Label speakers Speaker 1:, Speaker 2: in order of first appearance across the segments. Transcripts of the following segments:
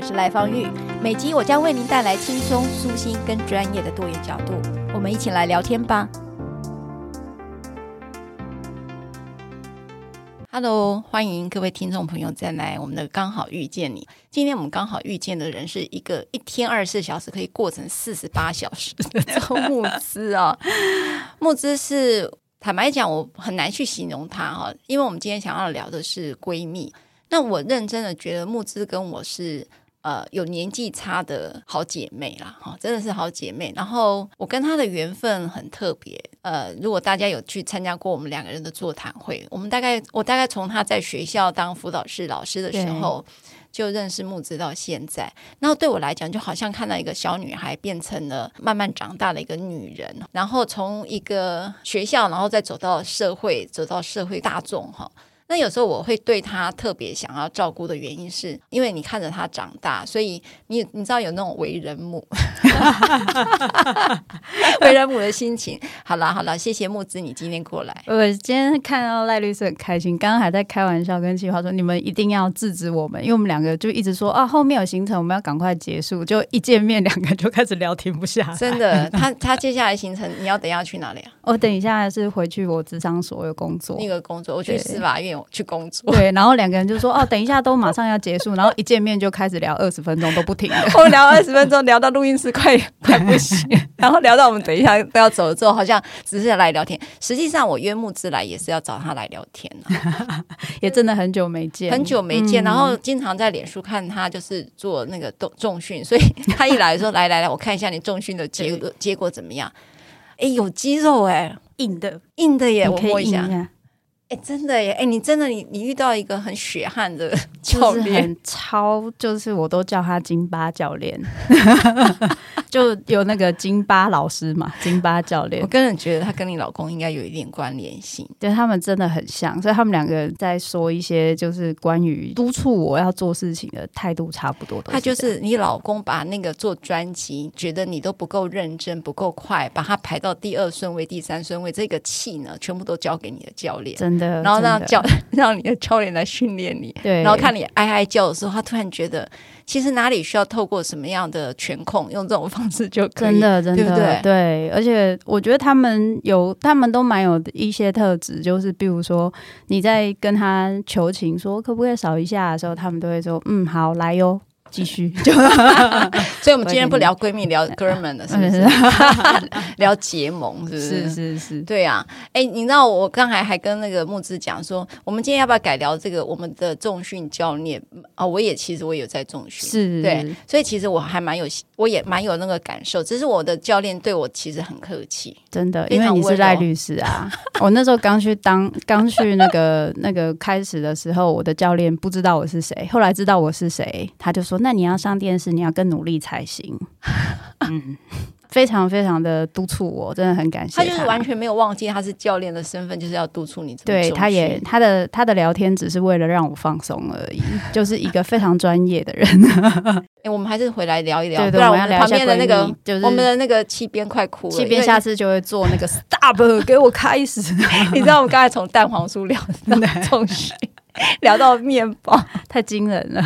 Speaker 1: 我是赖芳玉，每集我将为您带来轻松、舒心跟专业的多元角度，我们一起来聊天吧。Hello，欢迎各位听众朋友再来我们的《刚好遇见你》。今天我们刚好遇见的人是一个一天二十四小时可以过成四十八小时的周慕姿啊。慕姿是坦白讲，我很难去形容她哈，因为我们今天想要聊的是闺蜜。那我认真的觉得慕姿跟我是。呃，有年纪差的好姐妹啦，哈，真的是好姐妹。然后我跟她的缘分很特别。呃，如果大家有去参加过我们两个人的座谈会，我们大概我大概从她在学校当辅导室老师的时候就认识木子到现在。然后对我来讲，就好像看到一个小女孩变成了慢慢长大的一个女人，然后从一个学校，然后再走到社会，走到社会大众，哈。那有时候我会对他特别想要照顾的原因，是因为你看着他长大，所以你你知道有那种为人母，为人母的心情。好了好了，谢谢木子，你今天过来。
Speaker 2: 我今天看到赖律师很开心，刚刚还在开玩笑跟企划说，你们一定要制止我们，因为我们两个就一直说啊，后面有行程，我们要赶快结束，就一见面两个就开始聊，停不下来。
Speaker 1: 真的，他他接下来行程，你要等一下去哪里啊？
Speaker 2: 我等一下是回去我职场所有工作，
Speaker 1: 那个工作，我去司法院。去工作，
Speaker 2: 对，然后两个人就说：“哦，等一下都马上要结束。”然后一见面就开始聊二十分钟都不停，
Speaker 1: 我们聊二十分钟，聊到录音室快 快不行，然后聊到我们等一下都要走了之后，好像只是来聊天。实际上，我约木之来也是要找他来聊天，
Speaker 2: 也真的很久没见，
Speaker 1: 很久没见。然后经常在脸书看他就是做那个重重训，所以他一来说：“来来来，我看一下你重训的结果结果怎么样？”哎，有肌肉哎，
Speaker 2: 硬的
Speaker 1: 硬的耶，我摸一下。哎，真的耶！哎，你真的你你遇到一个很血汗的教练，
Speaker 2: 很超，就是我都叫他金巴教练，就有那个金巴老师嘛，金巴教练。
Speaker 1: 我个人觉得他跟你老公应该有一点关联性，
Speaker 2: 对，他们真的很像，所以他们两个人在说一些就是关于督促我要做事情的态度差不多的。
Speaker 1: 他就是你老公把那个做专辑，觉得你都不够认真、不够快，把他排到第二顺位、第三顺位，这个气呢，全部都交给你的教练，
Speaker 2: 真的。
Speaker 1: 然后让教 让你的教练来训练你，对，然后看你哀哀叫的时候，他突然觉得其实哪里需要透过什么样的权控，用这种方式就可以，
Speaker 2: 真的，真的，对对？对，而且我觉得他们有，他们都蛮有一些特质，就是比如说你在跟他求情说可不可以少一下的时候，他们都会说嗯，好，来哟。继续，
Speaker 1: 所以，我们今天不聊闺蜜，聊哥们了，是不是？聊结盟，是不是？
Speaker 2: 是是是，
Speaker 1: 对啊。哎，你知道我刚才还跟那个木子讲说，我们今天要不要改聊这个？我们的重训教练啊，我也其实我也有在重训，
Speaker 2: 是，
Speaker 1: 对，所以其实我还蛮有，我也蛮有那个感受。只是我的教练对我其实很客气，
Speaker 2: 真的，因为你是赖律师啊。我那时候刚去当，刚去那个那个开始的时候，我的教练不知道我是谁，后来知道我是谁，他就说。那你要上电视，你要更努力才行。嗯，非常非常的督促我，真的很感谢他。
Speaker 1: 他就是完全没有忘记他是教练的身份，就是要督促你。
Speaker 2: 对，他也他的他的聊天只是为了让我放松而已，就是 一个非常专业的人。
Speaker 1: 哎、欸，我们还是回来聊一聊，对对，不然我们旁边的那个就是我们的那个七边快哭了。
Speaker 2: 七边下次就会做那个 stop，给我开始。
Speaker 1: 你知道我们刚才从蛋黄酥聊到重训。聊到面包，
Speaker 2: 太惊人了。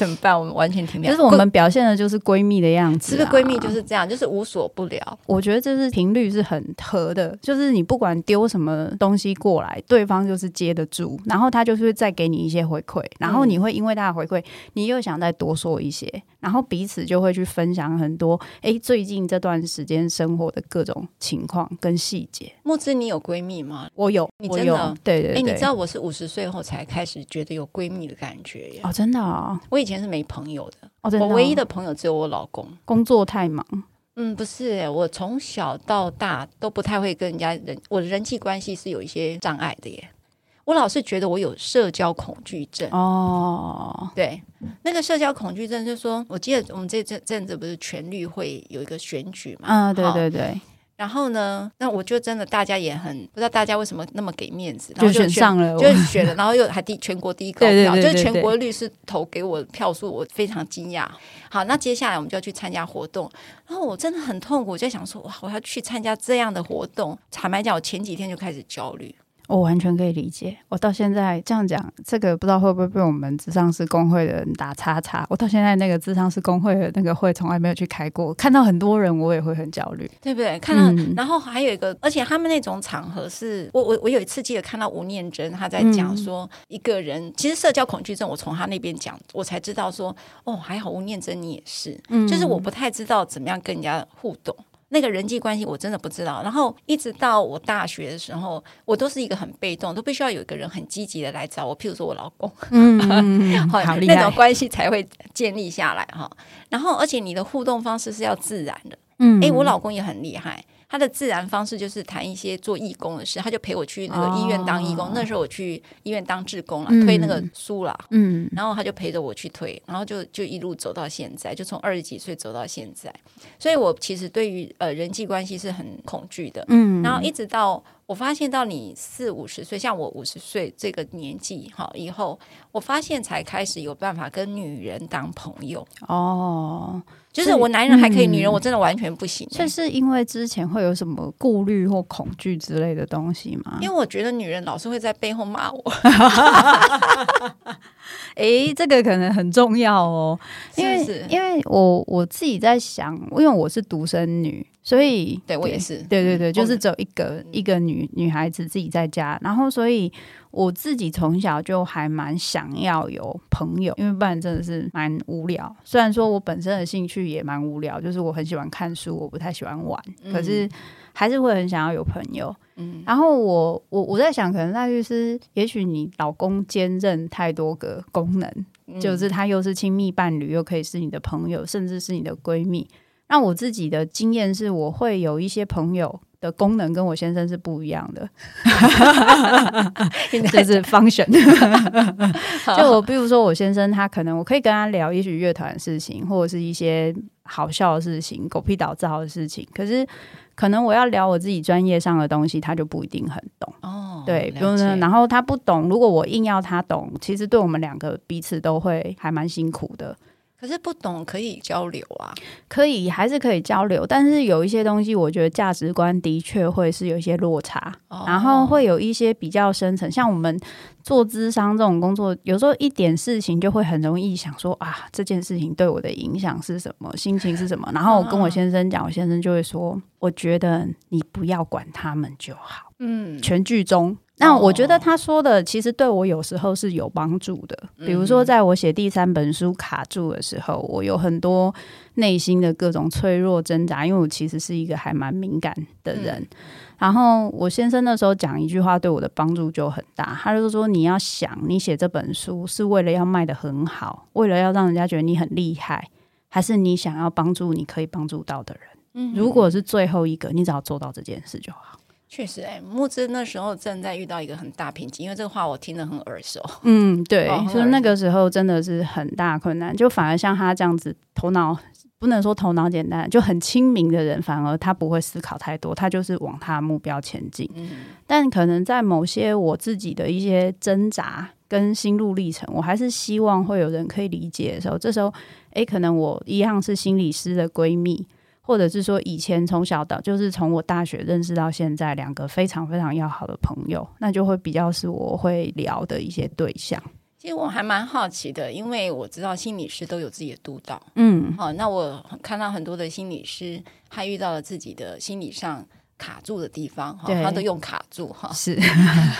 Speaker 1: 怎么办？我们完全停不了。
Speaker 2: 就是我们表现的就是闺蜜的样子，啊，
Speaker 1: 是不是闺蜜就是这样，就是无所不聊。
Speaker 2: 我觉得这是频率是很合的，就是你不管丢什么东西过来，对方就是接得住，然后他就是会再给你一些回馈，然后你会因为他的回馈，你又想再多说一些，然后彼此就会去分享很多。哎，最近这段时间生活的各种情况跟细节。
Speaker 1: 木之，你有闺蜜吗？
Speaker 2: 我有，
Speaker 1: 你真的？
Speaker 2: 我有，对对对。
Speaker 1: 哎，你知道我是五十岁后才开始觉得有闺蜜的感觉耶。
Speaker 2: 哦，真的啊、哦！
Speaker 1: 我以前是没朋友的。
Speaker 2: 哦，的哦、
Speaker 1: 我唯一的朋友只有我老公。
Speaker 2: 工作太忙。
Speaker 1: 嗯，不是，我从小到大都不太会跟人家人，我的人际关系是有一些障碍的耶。我老是觉得我有社交恐惧症。
Speaker 2: 哦，
Speaker 1: 对，那个社交恐惧症就是说，我记得我们这阵阵子不是全律会有一个选举嘛？
Speaker 2: 啊，对对对。
Speaker 1: 然后呢，那我就真的大家也很不知道大家为什么那么给面子，然后
Speaker 2: 就选上了，
Speaker 1: 就选了，然后又还第全国第一高票，对对对对对，就是全国律师投给我票数，我非常惊讶。好，那接下来我们就要去参加活动，然后我真的很痛苦，我就想说哇，我要去参加这样的活动，坦白讲，我前几天就开始焦虑。
Speaker 2: 我完全可以理解。我到现在这样讲，这个不知道会不会被我们智商是工会的人打叉叉。我到现在那个智商是工会的那个会从来没有去开过，看到很多人我也会很焦虑，
Speaker 1: 对不对？看到，嗯、然后还有一个，而且他们那种场合是，我我我有一次记得看到吴念真他在讲说，一个人、嗯、其实社交恐惧症，我从他那边讲，我才知道说，哦，还好吴念真你也是，嗯、就是我不太知道怎么样跟人家互动。那个人际关系我真的不知道，然后一直到我大学的时候，我都是一个很被动，都必须要有一个人很积极的来找我，譬如说我老公，
Speaker 2: 嗯，好厉害，
Speaker 1: 那种关系才会建立下来哈。然后，而且你的互动方式是要自然的，嗯，诶，我老公也很厉害。他的自然方式就是谈一些做义工的事，他就陪我去那个医院当义工。哦、那时候我去医院当志工了，嗯、推那个书了，嗯，然后他就陪着我去推，然后就就一路走到现在，就从二十几岁走到现在。所以我其实对于呃人际关系是很恐惧的，嗯，然后一直到我发现到你四五十岁，像我五十岁这个年纪哈，以后我发现才开始有办法跟女人当朋友哦。就是我男人还可以，女人我真的完全不行。
Speaker 2: 这是因为之前会有什么顾虑或恐惧之类的东西吗？
Speaker 1: 因为我觉得女人老是会在背后骂我。
Speaker 2: 哎，这个可能很重要哦，因为因为我我自己在想，因为我是独生女，所以
Speaker 1: 对我也是，
Speaker 2: 对对对，就是只有一个一个女女孩子自己在家，然后所以。我自己从小就还蛮想要有朋友，因为不然真的是蛮无聊。虽然说我本身的兴趣也蛮无聊，就是我很喜欢看书，我不太喜欢玩，嗯、可是还是会很想要有朋友。嗯，然后我我我在想，可能赖律师，也许你老公兼任太多个功能，嗯、就是他又是亲密伴侣，又可以是你的朋友，甚至是你的闺蜜。那我自己的经验是，我会有一些朋友。的功能跟我先生是不一样的，就是 function。就我比如说，我先生他可能我可以跟他聊，也许乐团的事情，或者是一些好笑的事情、狗屁倒灶的事情。可是可能我要聊我自己专业上的东西，他就不一定很懂。哦，对，比如说，然后他不懂，如果我硬要他懂，其实对我们两个彼此都会还蛮辛苦的。
Speaker 1: 可是不懂可以交流啊，
Speaker 2: 可以还是可以交流，但是有一些东西，我觉得价值观的确会是有一些落差，哦、然后会有一些比较深层。像我们做智商这种工作，有时候一点事情就会很容易想说啊，这件事情对我的影响是什么，心情是什么。然后我跟我先生讲，我先生就会说，我觉得你不要管他们就好。嗯，全剧终。那我觉得他说的其实对我有时候是有帮助的，比如说在我写第三本书卡住的时候，我有很多内心的各种脆弱挣扎，因为我其实是一个还蛮敏感的人。然后我先生那时候讲一句话对我的帮助就很大，他就说：“你要想，你写这本书是为了要卖得很好，为了要让人家觉得你很厉害，还是你想要帮助你可以帮助到的人？如果是最后一个，你只要做到这件事就好。”
Speaker 1: 确实、欸，哎，慕姿那时候正在遇到一个很大瓶颈，因为这个话我听得很耳熟。
Speaker 2: 嗯，对，哦、所以那个时候真的是很大困难，就反而像他这样子，头脑不能说头脑简单，就很清明的人，反而他不会思考太多，他就是往他的目标前进。嗯，但可能在某些我自己的一些挣扎跟心路历程，我还是希望会有人可以理解的时候，这时候，哎，可能我一样是心理师的闺蜜。或者是说，以前从小到就是从我大学认识到现在，两个非常非常要好的朋友，那就会比较是我会聊的一些对象。
Speaker 1: 其实我还蛮好奇的，因为我知道心理师都有自己的督导，
Speaker 2: 嗯，
Speaker 1: 好，那我看到很多的心理师，他遇到了自己的心理上卡住的地方，哈，他都用卡住哈，
Speaker 2: 是，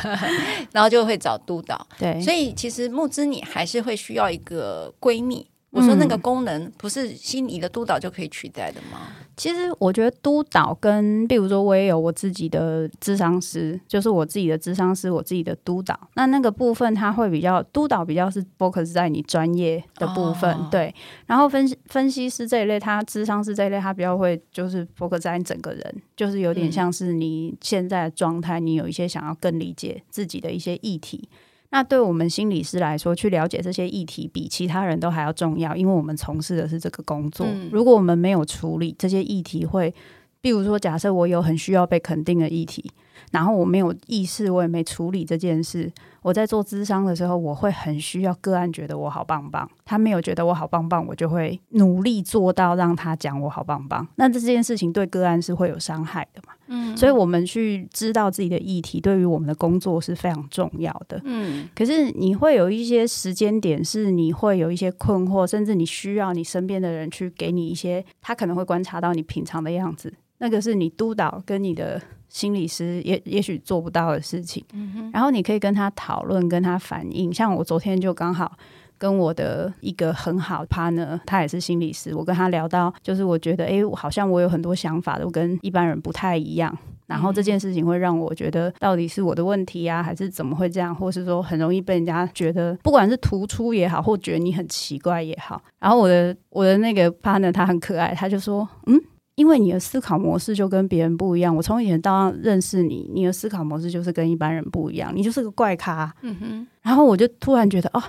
Speaker 1: 然后就会找督导，
Speaker 2: 对，
Speaker 1: 所以其实木之你还是会需要一个闺蜜。我说那个功能不是心理的督导就可以取代的吗？
Speaker 2: 其实我觉得督导跟，比如说我也有我自己的智商师，就是我自己的智商师，我自己的督导。那那个部分他会比较督导比较是 focus 在你专业的部分，哦、对。然后分析分析师这一类，他智商师这一类，他比较会就是 focus 在你整个人，就是有点像是你现在的状态，你有一些想要更理解自己的一些议题。那对我们心理师来说，去了解这些议题比其他人都还要重要，因为我们从事的是这个工作。嗯。如果我们没有处理这些议题，会，比如说，假设我有很需要被肯定的议题。然后我没有意识，我也没处理这件事。我在做咨商的时候，我会很需要个案觉得我好棒棒。他没有觉得我好棒棒，我就会努力做到让他讲我好棒棒。那这件事情对个案是会有伤害的嘛？嗯，所以我们去知道自己的议题，对于我们的工作是非常重要的。嗯，可是你会有一些时间点，是你会有一些困惑，甚至你需要你身边的人去给你一些，他可能会观察到你平常的样子。那个是你督导跟你的心理师也也许做不到的事情，然后你可以跟他讨论，跟他反映。像我昨天就刚好跟我的一个很好的 partner，他也是心理师，我跟他聊到，就是我觉得，哎，好像我有很多想法都跟一般人不太一样。然后这件事情会让我觉得，到底是我的问题呀，还是怎么会这样？或是说很容易被人家觉得，不管是突出也好，或觉得你很奇怪也好。然后我的我的那个 partner 他很可爱，他就说，嗯。因为你的思考模式就跟别人不一样，我从以前到认识你，你的思考模式就是跟一般人不一样，你就是个怪咖。嗯哼，然后我就突然觉得，哦，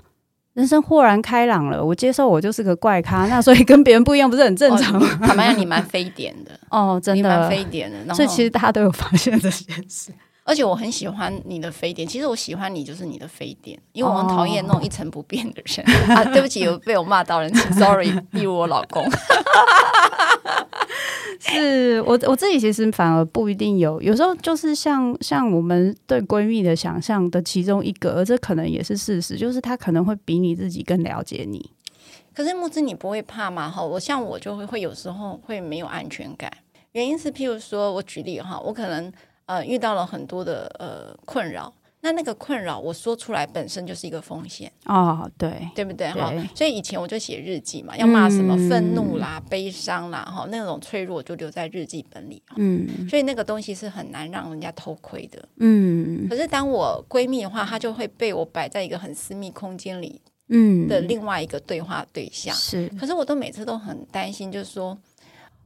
Speaker 2: 人生豁然开朗了，我接受我就是个怪咖，那所以跟别人不一样不是很正常吗？
Speaker 1: 坦白讲，你蛮非典的
Speaker 2: 哦，真的蛮
Speaker 1: 非典的。
Speaker 2: 所以其实大家都有发现这件事，
Speaker 1: 而且我很喜欢你的非典。其实我喜欢你就是你的非典，因为我很讨厌那种一成不变的人。哦、啊，对不起，有被我骂到人，请 sorry，例如我老公。
Speaker 2: 是我我自己其实反而不一定有，有时候就是像像我们对闺蜜的想象的其中一个，而这可能也是事实，就是她可能会比你自己更了解你。
Speaker 1: 可是木子，你不会怕吗？哈，我像我就会会有时候会没有安全感，原因是譬如说我举例哈，我可能呃遇到了很多的呃困扰。那那个困扰，我说出来本身就是一个风险
Speaker 2: 哦，对，
Speaker 1: 对不对哈？所以以前我就写日记嘛，要骂什么愤怒啦、嗯、悲伤啦，哈，那种脆弱就留在日记本里。嗯，所以那个东西是很难让人家偷窥的。嗯，可是当我闺蜜的话，她就会被我摆在一个很私密空间里，嗯的另外一个对话对象。是，可是我都每次都很担心，就是说。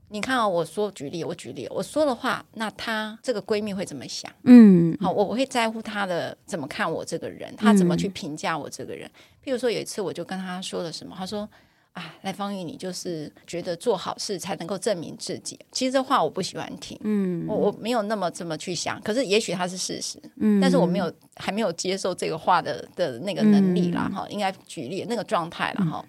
Speaker 1: 你看啊，我说举例，我举例，我说的话，那她这个闺蜜会怎么想？嗯，好，我我会在乎她的怎么看我这个人，她怎么去评价我这个人。嗯、譬如说有一次，我就跟她说了什么，她说：“啊，赖芳玉，你就是觉得做好事才能够证明自己。”其实这话我不喜欢听，嗯，我我没有那么这么去想。可是也许它是事实，嗯，但是我没有还没有接受这个话的的那个能力啦，哈、嗯，应该举例那个状态了哈，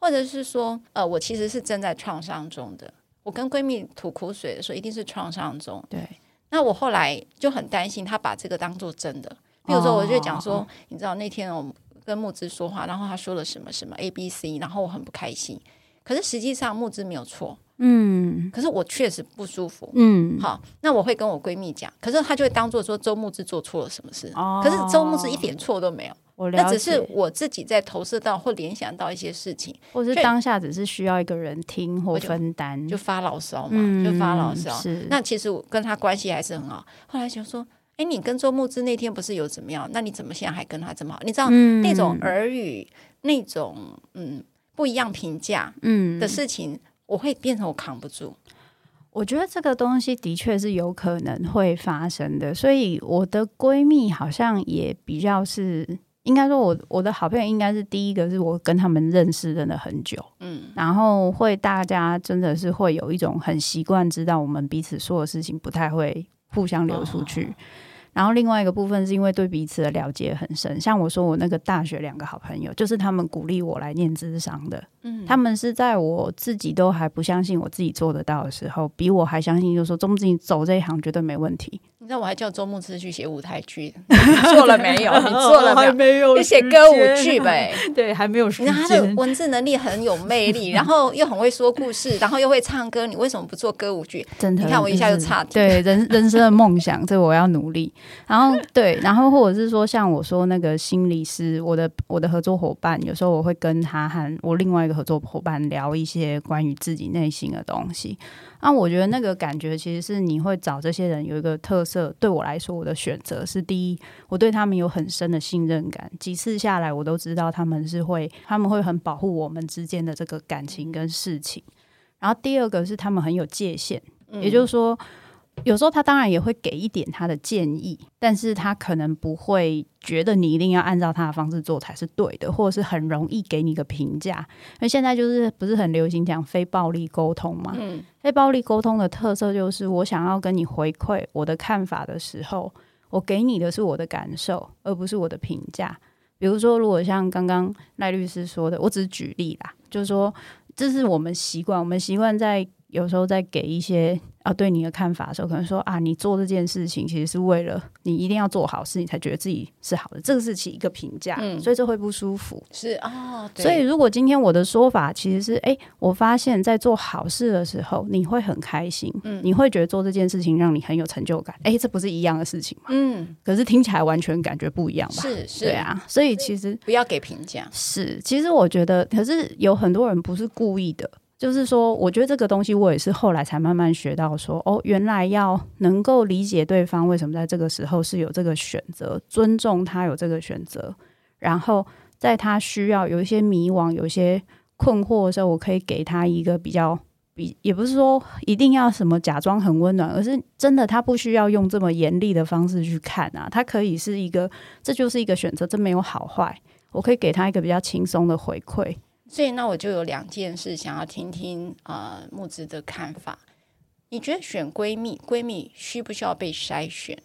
Speaker 1: 或者是说，呃，我其实是正在创伤中的。我跟闺蜜吐苦水的时候，一定是创伤中。对，那我后来就很担心她把这个当做真的。比如说，我就讲说，哦、你知道那天我跟木之说话，然后她说了什么什么 A B C，然后我很不开心。可是实际上木之没有错，嗯，可是我确实不舒服，嗯，好，那我会跟我闺蜜讲，可是她就会当做说周牧之做错了什么事，哦、可是周牧之一点错都没有。那只是我自己在投射到或联想到一些事情，
Speaker 2: 或是当下只是需要一个人听或分担，
Speaker 1: 就，就发牢骚嘛，嗯、就发牢骚。是，那其实我跟他关系还是很好。后来就说，哎，你跟周牧之那天不是有怎么样？那你怎么现在还跟他这么好？你知道、嗯、那种耳语，那种嗯不一样评价嗯的事情，嗯、我会变成我扛不住。
Speaker 2: 我觉得这个东西的确是有可能会发生的，所以我的闺蜜好像也比较是。应该说我，我我的好朋友应该是第一个，是我跟他们认识真的很久，嗯，然后会大家真的是会有一种很习惯，知道我们彼此说的事情不太会互相流出去。哦、然后另外一个部分是因为对彼此的了解很深，像我说我那个大学两个好朋友，就是他们鼓励我来念智商的，嗯，他们是在我自己都还不相信我自己做得到的时候，比我还相信，就是说，总之你走这一行绝对没问题。
Speaker 1: 你知道我还叫周牧之去写舞台剧，你做了没有？你做了没有？
Speaker 2: 没有
Speaker 1: 你写歌舞剧呗？
Speaker 2: 对，还没有
Speaker 1: 时间。他的文字能力很有魅力，然后又很会说故事，然后又会唱歌，你为什么不做歌舞剧？
Speaker 2: 真的，
Speaker 1: 你看我一下就差点。
Speaker 2: 对，人人生的梦想，这我要努力。然后对，然后或者是说，像我说那个心理师，我的我的合作伙伴，有时候我会跟他和我另外一个合作伙伴聊一些关于自己内心的东西。那我觉得那个感觉其实是你会找这些人有一个特色。对我来说，我的选择是第一，我对他们有很深的信任感。几次下来，我都知道他们是会，他们会很保护我们之间的这个感情跟事情。然后第二个是他们很有界限，也就是说。有时候他当然也会给一点他的建议，但是他可能不会觉得你一定要按照他的方式做才是对的，或者是很容易给你个评价。因为现在就是不是很流行讲非暴力沟通嘛？嗯，非暴力沟通的特色就是我想要跟你回馈我的看法的时候，我给你的是我的感受，而不是我的评价。比如说，如果像刚刚赖律师说的，我只是举例啦，就是说这是我们习惯，我们习惯在有时候在给一些。啊，对你的看法的时候，可能说啊，你做这件事情其实是为了你一定要做好事，你才觉得自己是好的，这个是起一个评价，嗯，所以这会不舒服。
Speaker 1: 是啊，哦，
Speaker 2: 所以如果今天我的说法其实是，哎，我发现在做好事的时候，你会很开心，嗯，你会觉得做这件事情让你很有成就感，哎，这不是一样的事情吗？嗯，可是听起来完全感觉不一样吧？
Speaker 1: 是是，
Speaker 2: 对啊，所以其实
Speaker 1: 不要给评价。
Speaker 2: 是，其实我觉得，可是有很多人不是故意的。就是说，我觉得这个东西我也是后来才慢慢学到说，哦，原来要能够理解对方为什么在这个时候是有这个选择，尊重他有这个选择，然后在他需要有一些迷惘、有一些困惑的时候，我可以给他一个比较比，也不是说一定要什么假装很温暖，而是真的他不需要用这么严厉的方式去看啊，他可以是一个，这就是一个选择，这没有好坏，我可以给他一个比较轻松的回馈。
Speaker 1: 所以，那我就有两件事想要听听啊、呃，木子的看法。你觉得选闺蜜，闺蜜需不需要被筛选？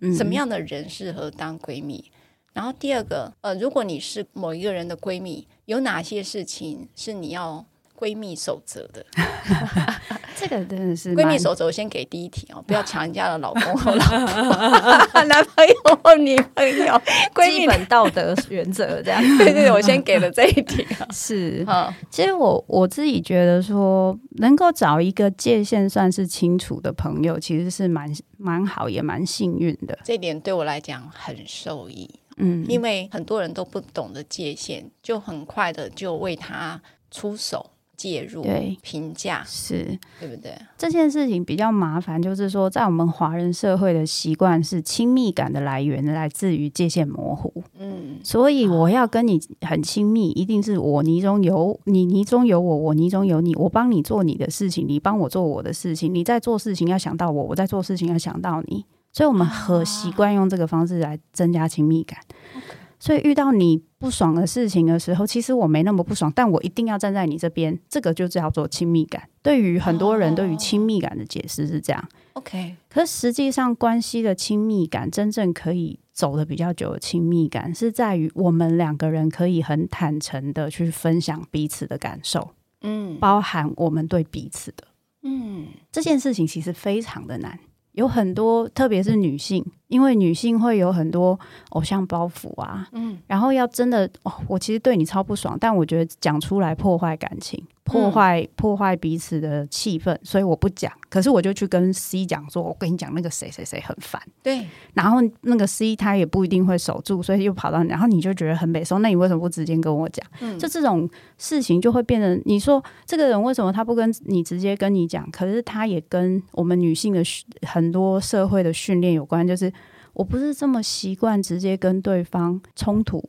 Speaker 1: 嗯，什么样的人适合当闺蜜？然后第二个，呃，如果你是某一个人的闺蜜，有哪些事情是你要闺蜜守则的？
Speaker 2: 这个真的是
Speaker 1: 闺蜜守则，我先给第一题哦，不要抢人家的老公和老婆、男朋友或女朋友。闺蜜
Speaker 2: 基本道德原则这样，
Speaker 1: 对对对，我先给了这一题。
Speaker 2: 是，其实我我自己觉得说，能够找一个界限算是清楚的朋友，其实是蛮蛮好，也蛮幸运的。
Speaker 1: 这点对我来讲很受益，嗯，因为很多人都不懂得界限，就很快的就为他出手。介入对评价
Speaker 2: 是
Speaker 1: 对不对？
Speaker 2: 这件事情比较麻烦，就是说，在我们华人社会的习惯是亲密感的来源来自于界限模糊。嗯，所以我要跟你很亲密，一定是我你中有你，你中有我，我你中有你，我帮你做你的事情，你帮我做我的事情，你在做事情要想到我，我在做事情要想到你，所以我们很习惯用这个方式来增加亲密感。Okay. 所以遇到你不爽的事情的时候，其实我没那么不爽，但我一定要站在你这边，这个就叫做亲密感。对于很多人，对于亲密感的解释是这样。
Speaker 1: OK，
Speaker 2: 可是实际上关系的亲密感，真正可以走的比较久的亲密感，是在于我们两个人可以很坦诚的去分享彼此的感受，嗯，包含我们对彼此的，嗯，这件事情其实非常的难。有很多，特别是女性，因为女性会有很多偶像包袱啊，嗯，然后要真的，哦，我其实对你超不爽，但我觉得讲出来破坏感情。破坏破坏彼此的气氛，所以我不讲。可是我就去跟 C 讲说：“我跟你讲，那个谁谁谁很烦。”
Speaker 1: 对。
Speaker 2: 然后那个 C 他也不一定会守住，所以又跑到你，然后你就觉得很北宋。那你为什么不直接跟我讲？嗯。就这种事情就会变成，你说这个人为什么他不跟你直接跟你讲？可是他也跟我们女性的很多社会的训练有关，就是我不是这么习惯直接跟对方冲突。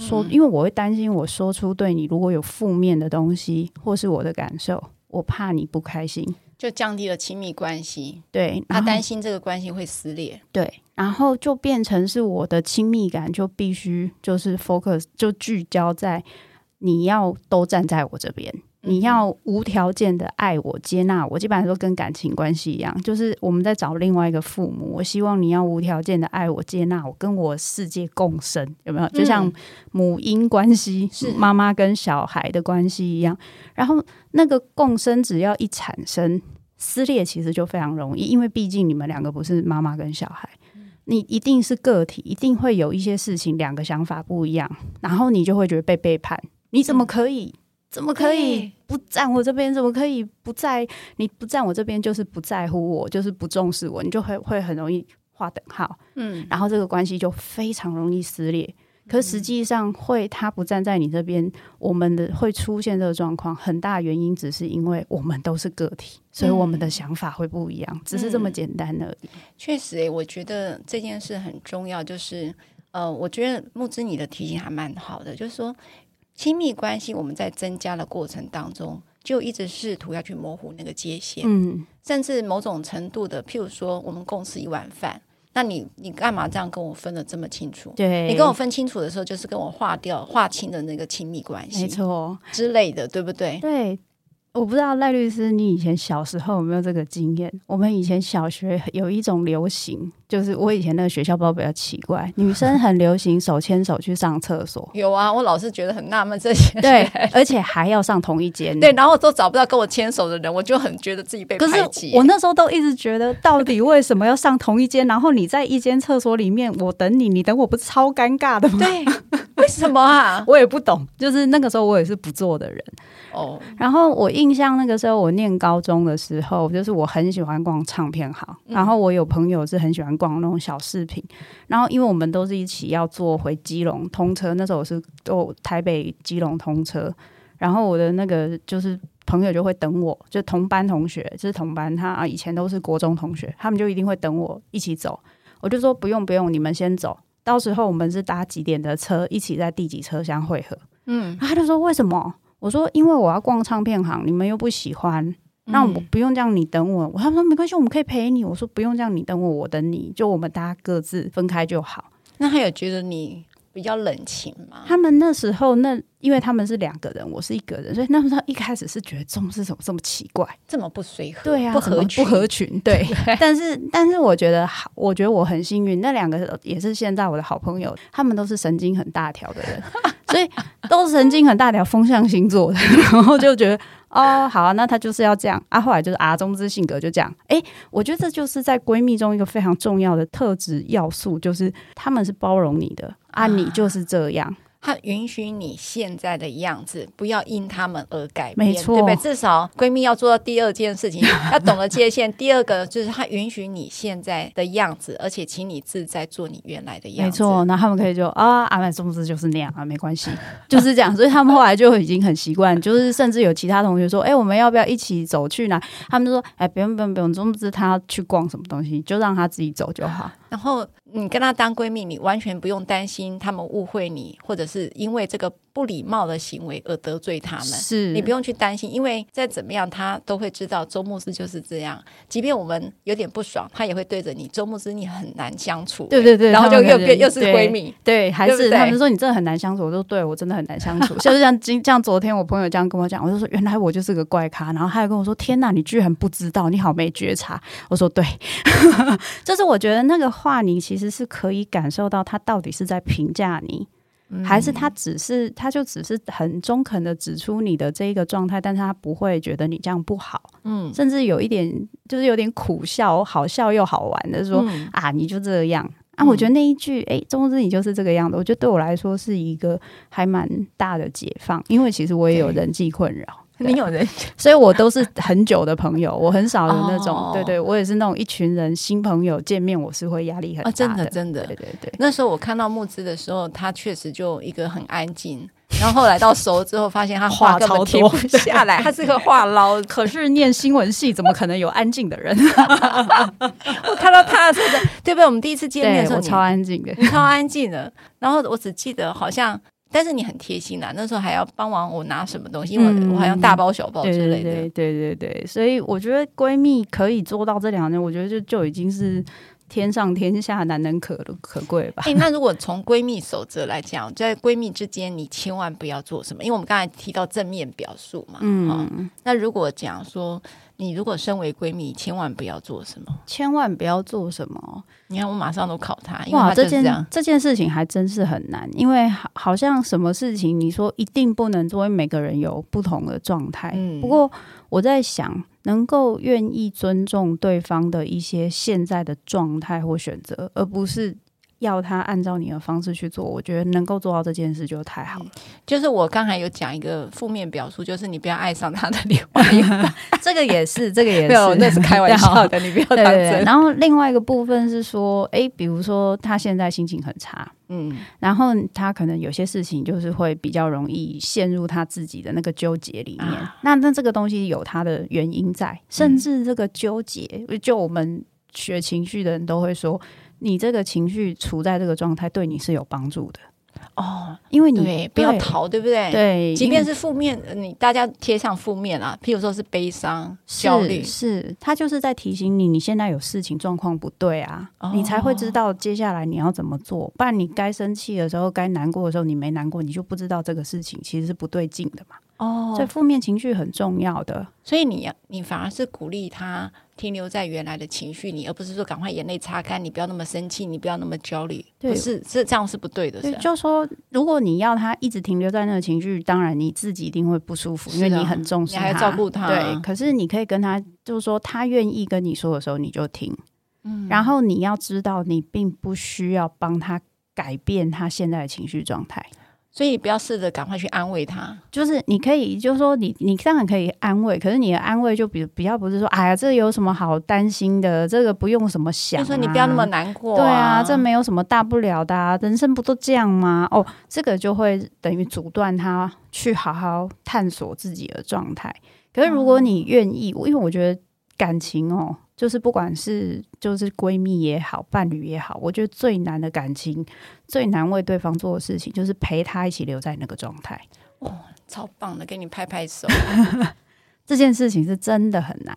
Speaker 2: 说，因为我会担心，我说出对你如果有负面的东西，或是我的感受，我怕你不开心，
Speaker 1: 就降低了亲密关系。
Speaker 2: 对，
Speaker 1: 他担心这个关系会撕裂。
Speaker 2: 对，然后就变成是我的亲密感就必须就是 focus，就聚焦在你要都站在我这边。你要无条件的爱我、接纳我，基本上都跟感情关系一样，就是我们在找另外一个父母。我希望你要无条件的爱我、接纳我，跟我世界共生，有没有？就像母婴关系，是妈妈跟小孩的关系一样。然后那个共生只要一产生，撕裂其实就非常容易，因为毕竟你们两个不是妈妈跟小孩，你一定是个体，一定会有一些事情两个想法不一样，然后你就会觉得被背叛。你怎么可以？怎么可以不站我这边？怎么可以不在？你不站我这边就是不在乎我，就是不重视我，你就会会很容易划等号。嗯，然后这个关系就非常容易撕裂。可实际上，会他不站在你这边，我们的会出现这个状况，很大原因只是因为我们都是个体，所以我们的想法会不一样，嗯、只是这么简单而已。
Speaker 1: 确实、欸，我觉得这件事很重要。就是呃，我觉得木之你的提醒还蛮好的，就是说亲密关系我们在增加的过程当中，就一直试图要去模糊那个界限，嗯，甚至某种程度的，譬如说我们共吃一碗饭。那你你干嘛这样跟我分的这么清楚？
Speaker 2: 对，
Speaker 1: 你跟我分清楚的时候，就是跟我划掉、划清的那个亲密关系，
Speaker 2: 没错
Speaker 1: 之类的，对不对？
Speaker 2: 对。我不知道赖律师，你以前小时候有没有这个经验？我们以前小学有一种流行，就是我以前那个学校不知道比较奇怪，女生很流行手牵手去上厕所。
Speaker 1: 有啊，我老是觉得很纳闷这些。
Speaker 2: 对，而且还要上同一间。
Speaker 1: 对，然后都找不到跟我牵手的人，我就很觉得自己被排挤。
Speaker 2: 我那时候都一直觉得，到底为什么要上同一间？然后你在一间厕所里面，我等你，你等我，不是超尴尬的吗？
Speaker 1: 对，为什么啊？
Speaker 2: 我也不懂。就是那个时候，我也是不做的人。哦，然后我印象那个时候我念高中的时候，就是我很喜欢逛唱片行，然后我有朋友是很喜欢逛那种小饰品，然后因为我们都是一起要坐回基隆通车，那时候我是坐台北基隆通车，然后我的那个就是朋友就会等我，就同班同学，就是同班，他啊以前都是国中同学，他们就一定会等我一起走，我就说不用不用，你们先走，到时候我们是搭几点的车，一起在第几车厢汇合，嗯，他就说为什么？我说，因为我要逛唱片行，你们又不喜欢，那我不用这样，你等我。我他说没关系，我们可以陪你。我说不用这样，你等我，我等你，就我们大家各自分开就好。
Speaker 1: 那他有觉得你比较冷情吗？
Speaker 2: 他们那时候那，因为他们是两个人，我是一个人，所以那时候一开始是觉得钟是什么这么奇怪，
Speaker 1: 这么不随和，
Speaker 2: 对啊，
Speaker 1: 不合
Speaker 2: 不合群，对。但是但是我觉得好，我觉得我很幸运，那两个也是现在我的好朋友，他们都是神经很大条的人。所以都是神经很大条风象星座的，然后就觉得哦，好啊，那他就是要这样啊。后来就是啊，中之性格就这样。哎、欸，我觉得这就是在闺蜜中一个非常重要的特质要素，就是他们是包容你的啊，你就是这样。
Speaker 1: 他允许你现在的样子，不要因他们而改变，
Speaker 2: 没错，
Speaker 1: 对不对？至少闺蜜要做到第二件事情，要懂得界限。第二个就是他允许你现在的样子，而且请你自在做你原来的样子。
Speaker 2: 没错，那他们可以就啊，阿曼总之就是那样啊，没关系，就是这样。所以他们后来就已经很习惯，就是甚至有其他同学说，哎、欸，我们要不要一起走去哪？他们就说，哎、欸，不用不用不用，总之他要去逛什么东西，就让他自己走就好。
Speaker 1: 然后你跟她当闺蜜，你完全不用担心她们误会你，或者是因为这个不礼貌的行为而得罪他们。
Speaker 2: 是
Speaker 1: 你不用去担心，因为再怎么样，他都会知道周牧师就是这样。即便我们有点不爽，他也会对着你周牧师，你很难相处。
Speaker 2: 对对对，
Speaker 1: 然后就又变又是闺蜜。
Speaker 2: 对，对，还是他们说你真的很难相处。我说对，我真的很难相处。就 是像今像昨天我朋友这样跟我讲，我就说原来我就是个怪咖。然后他还跟我说天哪，你居然不知道，你好没觉察。我说对，就是我觉得那个。话你其实是可以感受到他到底是在评价你，嗯、还是他只是他就只是很中肯的指出你的这一个状态，但是他不会觉得你这样不好，嗯，甚至有一点就是有点苦笑，好笑又好玩的说、嗯、啊，你就这样。啊，我觉得那一句哎，钟慕姿你就是这个样子，我觉得对我来说是一个还蛮大的解放，因为其实我也有人际困扰。
Speaker 1: 你有人，
Speaker 2: 所以我都是很久的朋友，我很少有那种，哦、对对，我也是那种一群人新朋友见面，我是会压力很大的，哦、
Speaker 1: 真的真的，
Speaker 2: 对对对。
Speaker 1: 那时候我看到木之的时候，他确实就一个很安静，然后后来到熟之后，发现他话根本停不下来，他是个话唠。
Speaker 2: 可是念新闻系，怎么可能有安静的人？
Speaker 1: 我看到他的时候，对不对？我们第一次见面的时候，
Speaker 2: 我超安静的，
Speaker 1: 超安静的。然后我只记得好像。但是你很贴心呐，那时候还要帮忙我拿什么东西，因为我好像大包小包之类的。嗯、对，对，对对对对，所以我觉得闺蜜可以做到这两点，我觉得就就已经是天上天下难能可可贵吧。哎、欸，那如果从闺蜜守则来讲，在闺蜜之间，你千万不要做什么，因为我们刚才提到正面表述嘛。嗯、哦。那如果讲说你如果身为闺蜜，千万不要做什么，
Speaker 2: 千万不要做什么。
Speaker 1: 你看，我马上都考他。
Speaker 2: 哇，
Speaker 1: 这
Speaker 2: 件这件事情还真是很难，因为好好像什么事情你说一定不能做，因为每个人有不同的状态。嗯，不过我在想，能够愿意尊重对方的一些现在的状态或选择，而不是。要他按照你的方式去做，我觉得能够做到这件事就太好了。嗯、
Speaker 1: 就是我刚才有讲一个负面表述，就是你不要爱上他的另外一半，
Speaker 2: 这个也是，这个也是，
Speaker 1: 没有，那是开玩笑的，你不要 当真。对对对，
Speaker 2: 然后另外一个部分是说，哎，比如说他现在心情很差，嗯，然后他可能有些事情就是会比较容易陷入他自己的那个纠结里面。啊、那那这个东西有他的原因在，甚至这个纠结，嗯、就我们学情绪的人都会说。你这个情绪处在这个状态，对你是有帮助的
Speaker 1: 哦，因为你不要逃，对不对？
Speaker 2: 对，
Speaker 1: 即便是负面，你大家贴上负面啊，譬如说是悲伤、焦虑，
Speaker 2: 是他就是在提醒你，你现在有事情状况不对啊，哦、你才会知道接下来你要怎么做。不然你该生气的时候，该难过的时候，你没难过，你就不知道这个事情其实是不对劲的嘛。哦，所以负面情绪很重要的，
Speaker 1: 所以你你反而是鼓励他停留在原来的情绪里，而不是说赶快眼泪擦干，你不要那么生气，你不要那么焦虑，对不是这这样是不对的。
Speaker 2: 对，就说如果你要他一直停留在那个情绪，当然你自己一定会不舒服，因为你很重视他，
Speaker 1: 你还照顾他。
Speaker 2: 对，可是你可以跟他，就是说他愿意跟你说的时候，你就听。嗯，然后你要知道，你并不需要帮他改变他现在的情绪状态。
Speaker 1: 所以不要试着赶快去安慰他，
Speaker 2: 就是你可以，就是说你你当然可以安慰，可是你的安慰就比比较不是说，哎呀，这有什么好担心的？这个不用什么想、啊，
Speaker 1: 就说你不要那么难过、啊，
Speaker 2: 对啊，这没有什么大不了的、啊，人生不都这样吗？哦，这个就会等于阻断他去好好探索自己的状态。可是如果你愿意，嗯、因为我觉得感情哦。就是不管是就是闺蜜也好，伴侣也好，我觉得最难的感情，最难为对方做的事情，就是陪他一起留在那个状态。
Speaker 1: 哦，超棒的，给你拍拍手。
Speaker 2: 这件事情是真的很难，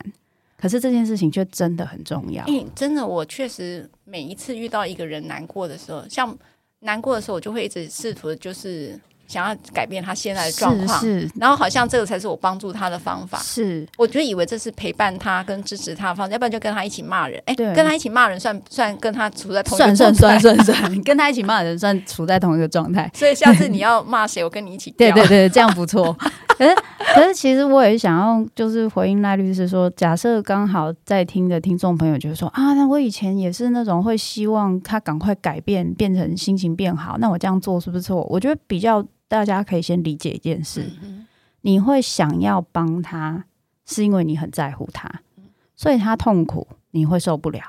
Speaker 2: 可是这件事情却真的很重要。
Speaker 1: 欸，真的，我确实每一次遇到一个人难过的时候，像难过的时候，我就会一直试图的就是。想要改变他现在的状况，是，是，然后好像这个才是我帮助他的方法。
Speaker 2: 是，
Speaker 1: 我就以为这是陪伴他跟支持他的方法，要不然就跟他一起骂人。哎，跟他一起骂人算算跟他处在同一个状态，算算算算算，
Speaker 2: 跟他一起骂人算处在同一个状态。
Speaker 1: 所以下次你要骂谁，我跟你一起。
Speaker 2: 对对对，这样不错。可 是可是，其实我也想要就是回应赖律师说，假设刚好在听的听众朋友就是说啊，那我以前也是那种会希望他赶快改变，变成心情变好，那我这样做是不是错？我觉得比较。大家可以先理解一件事：你会想要帮他，是因为你很在乎他，所以他痛苦，你会受不了。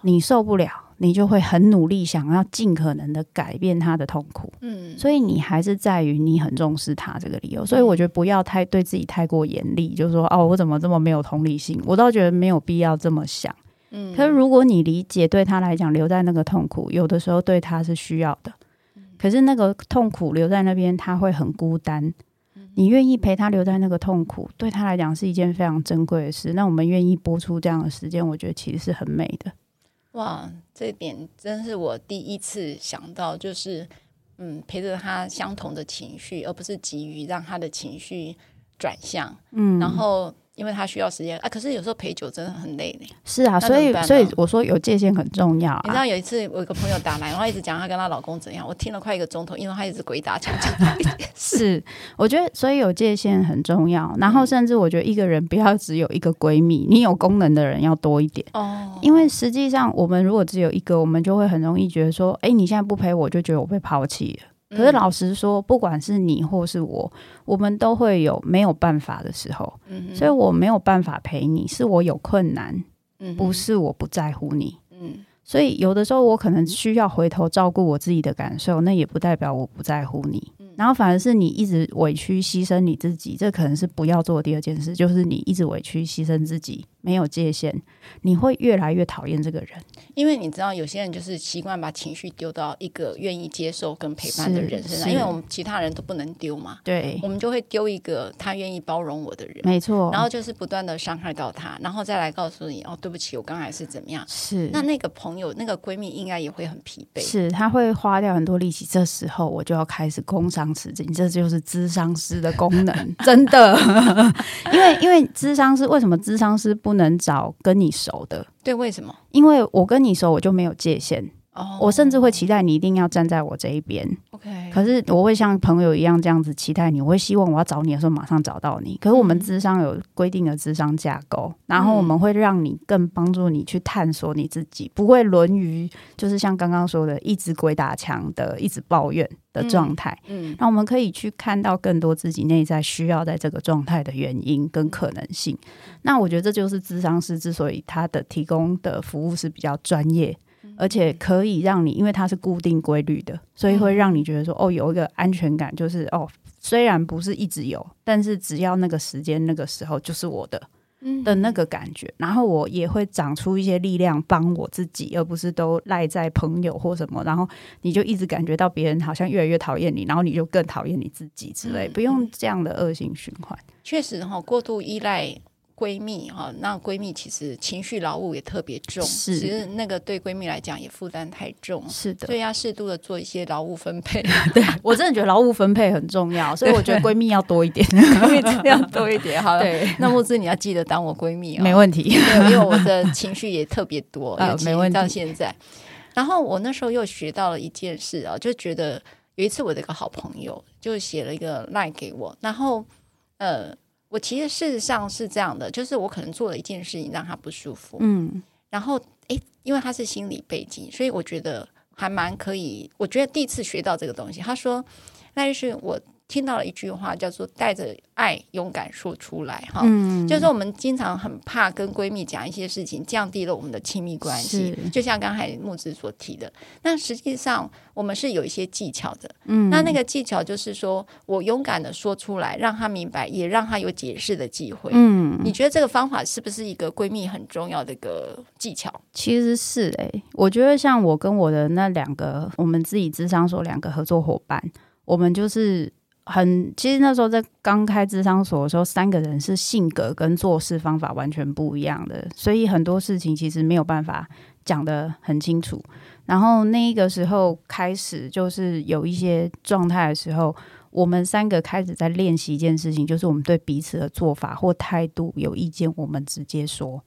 Speaker 2: 你受不了，你就会很努力，想要尽可能的改变他的痛苦。嗯，所以你还是在于你很重视他这个理由。所以我觉得不要太对自己太过严厉，就是说哦，我怎么这么没有同理心？我倒觉得没有必要这么想。嗯，可是如果你理解，对他来讲，留在那个痛苦，有的时候对他是需要的。可是那个痛苦留在那边，他会很孤单。你愿意陪他留在那个痛苦，对他来讲是一件非常珍贵的事。那我们愿意播出这样的时间，我觉得其实是很美的。
Speaker 1: 哇，这点真是我第一次想到，就是嗯，陪着他相同的情绪，而不是急于让他的情绪转向。嗯，然后。因为他需要时间啊，可是有时候陪酒真的很累呢。
Speaker 2: 是啊，所以所以我说有界限很重要啊。
Speaker 1: 你知道有一次我有个朋友打来，然后一直讲她跟她老公怎样，我听了快一个钟头，因为她一直鬼打墙。
Speaker 2: 是，我觉得所以有界限很重要。然后甚至我觉得一个人不要只有一个闺蜜，你有功能的人要多一点哦。因为实际上我们如果只有一个，我们就会很容易觉得说，哎，你现在不陪我，就觉得我被抛弃了。可是老实说，不管是你或是我，我们都会有没有办法的时候。嗯，所以我没有办法陪你，是我有困难，嗯，不是我不在乎你。嗯，所以有的时候我可能需要回头照顾我自己的感受，那也不代表我不在乎你。然后反而是你一直委屈牺牲你自己，这可能是不要做的第二件事，就是你一直委屈牺牲自己，没有界限，你会越来越讨厌这个人。因为你知道，有些人就是习惯把情绪丢到一个愿意接受跟陪伴的人身上，因为我们其他人都不能丢嘛。对，我们就会丢一个他愿意包容我的人，没错。然后就是不断的伤害到他，然后再来告诉你哦，对不起，我刚才是怎么样？是。那那个朋友、那个闺蜜应该也会很疲惫，是，他会花掉很多力气。这时候我就要开始工伤。这就是咨商师的功能，真的。因为因为咨商师为什么咨商师不能找跟你熟的？
Speaker 1: 对，为什么？
Speaker 2: 因为我跟你熟，我就没有界限。
Speaker 1: 哦，
Speaker 2: 我甚至会期待你一定要站在我这一边。
Speaker 1: OK，
Speaker 2: 可是我会像朋友一样这样子期待你，我会希望我要找你的时候马上找到你。可是我们智商有规定的智商架构，嗯、然后我们会让你更帮助你去探索你自己，不会沦于就是像刚刚说的一直鬼打墙的、一直抱怨的状态。嗯，那、嗯、我们可以去看到更多自己内在需要在这个状态的原因跟可能性。那我觉得这就是智商师之所以他的提供的服务是比较专业。而且可以让你，因为它是固定规律的，所以会让你觉得说，哦，有一个安全感，就是哦，虽然不是一直有，但是只要那个时间、那个时候就是我的，的那个感觉。然后我也会长出一些力量帮我自己，而不是都赖在朋友或什么。然后你就一直感觉到别人好像越来越讨厌你，然后你就更讨厌你自己之类，不用这样的恶性循环。
Speaker 1: 确实哈，过度依赖。闺蜜哈，那闺蜜其实情绪劳务也特别重，
Speaker 2: 是，
Speaker 1: 其实那个对闺蜜来讲也负担太重，
Speaker 2: 是的，
Speaker 1: 所以要适度的做一些劳务分配。
Speaker 2: 对，我真的觉得劳务分配很重要，所以我觉得闺蜜要多一点，
Speaker 1: 闺蜜真的要多一点。好了，
Speaker 2: 对，
Speaker 1: 那木子你要记得当我闺蜜哦，
Speaker 2: 没问题，
Speaker 1: 因为我的情绪也特别多，
Speaker 2: 呃，没问题。
Speaker 1: 到现在，然后我那时候又学到了一件事啊，就觉得有一次我的一个好朋友就写了一个 line 给我，然后呃。我其实事实上是这样的，就是我可能做了一件事情让他不舒服，嗯，然后诶，因为他是心理背景，所以我觉得还蛮可以。我觉得第一次学到这个东西，他说，那就是我。听到了一句话，叫做“带着爱，勇敢说出来”哈，嗯，就是说我们经常很怕跟闺蜜讲一些事情，降低了我们的亲密关系。就像刚才木子所提的，那实际上我们是有一些技巧的，嗯，那那个技巧就是说我勇敢的说出来，让她明白，也让她有解释的机会。嗯，你觉得这个方法是不是一个闺蜜很重要的一个技巧？
Speaker 2: 其实是诶、欸，我觉得像我跟我的那两个，我们自己智商所两个合作伙伴，我们就是。很，其实那时候在刚开智商所的时候，三个人是性格跟做事方法完全不一样的，所以很多事情其实没有办法讲得很清楚。然后那一个时候开始就是有一些状态的时候，我们三个开始在练习一件事情，就是我们对彼此的做法或态度有意见，我们直接说。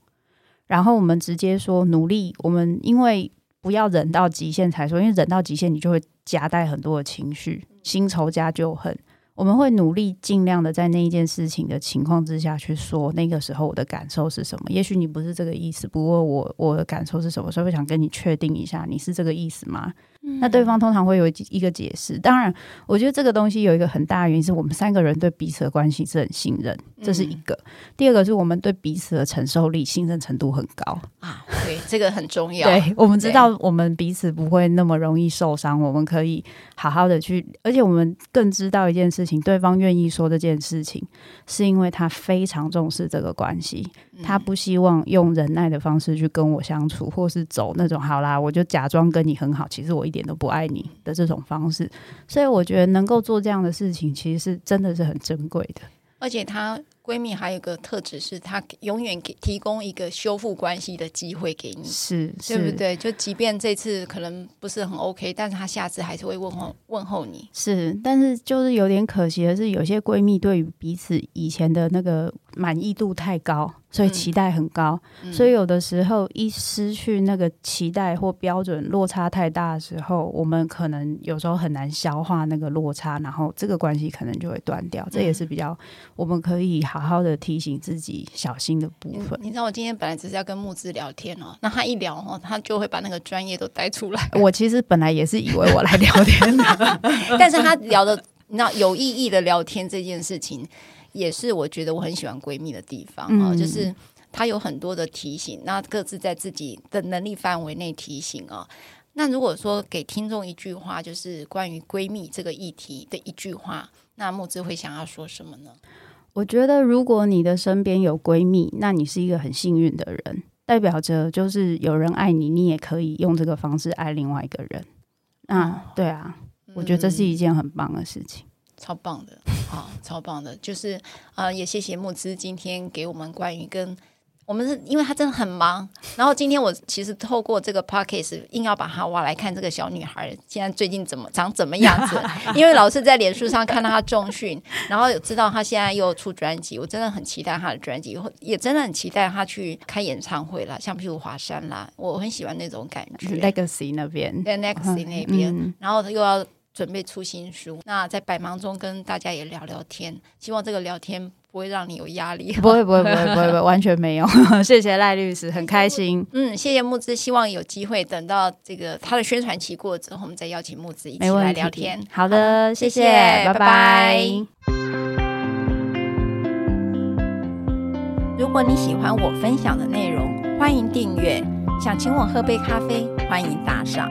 Speaker 2: 然后我们直接说努力，我们因为不要忍到极限才说，因为忍到极限你就会夹带很多的情绪，新仇加旧恨。我们会努力尽量的在那一件事情的情况之下去说，那个时候我的感受是什么？也许你不是这个意思，不过我我的感受是什么？所以我想跟你确定一下，你是这个意思吗？那对方通常会有一个解释。当然，我觉得这个东西有一个很大的原因是我们三个人对彼此的关系是很信任，这是一个。嗯、第二个是我们对彼此的承受力、信任程度很高
Speaker 1: 啊。对，这个很重 要。
Speaker 2: 对，我们知道我们彼此不会那么容易受伤，我们可以好好的去，而且我们更知道一件事情：对方愿意说这件事情，是因为他非常重视这个关系，他不希望用忍耐的方式去跟我相处，或是走那种好啦，我就假装跟你很好，其实我一点都不爱你的这种方式，所以我觉得能够做这样的事情，其实是真的是很珍贵的，
Speaker 1: 而且她。闺蜜还有一个特质是，她永远给提供一个修复关系的机会给你，
Speaker 2: 是，
Speaker 1: 对不对？就即便这次可能不是很 OK，但是她下次还是会问候问候你。
Speaker 2: 是，但是就是有点可惜的是，有些闺蜜对于彼此以前的那个满意度太高。所以期待很高，嗯，所以有的时候一失去那个期待或标准落差太大的时候，我们可能有时候很难消化那个落差，然后这个关系可能就会断掉。这也是比较我们可以好好的提醒自己小心的部分。
Speaker 1: 你，你知道，我今天本来只是要跟木子聊天哦，那他一聊哦，他就会把那个专业都带出来。
Speaker 2: 我其实本来也是以为我来聊天的，
Speaker 1: 但是他聊的那有意义的聊天这件事情。也是我觉得我很喜欢闺蜜的地方啊，嗯，就是她有很多的提醒，那各自在自己的能力范围内提醒啊。那如果说给听众一句话，就是关于闺蜜这个议题的一句话，那木之会想要说什么呢？
Speaker 2: 我觉得如果你的身边有闺蜜，那你是一个很幸运的人，代表着就是有人爱你，你也可以用这个方式爱另外一个人。啊，对啊，我觉得这是一件很棒的事情。
Speaker 1: 超棒的，好，超棒的，就是啊、呃，也谢谢木之今天给我们关于跟我们是因为他真的很忙，然后今天我其实透过这个 podcast 硬要把他挖来看这个小女孩现在最近怎么长怎么样子，因为老是在脸书上看到她重训，然后有知道她现在又出专辑，我真的很期待她的专辑，也真的很期待她去开演唱会啦，像譬如华山啦，我很喜欢那种感觉。
Speaker 2: Legacy 那边，
Speaker 1: 对 Legacy 那边，嗯、然后又要准备出新书，那在百忙中跟大家也聊聊天，希望这个聊天。不会让你有压力，
Speaker 2: 不会，不会，不会，不会，完全没有。谢谢赖律师，很开心。
Speaker 1: 嗯，谢谢木之，希望有机会等到这个他的宣传期过之后，我们再邀请木之一起来聊天。
Speaker 2: 好的，谢谢，拜拜。
Speaker 1: 如果你喜欢我分享的内容，欢迎订阅。想请我喝杯咖啡，欢迎打赏，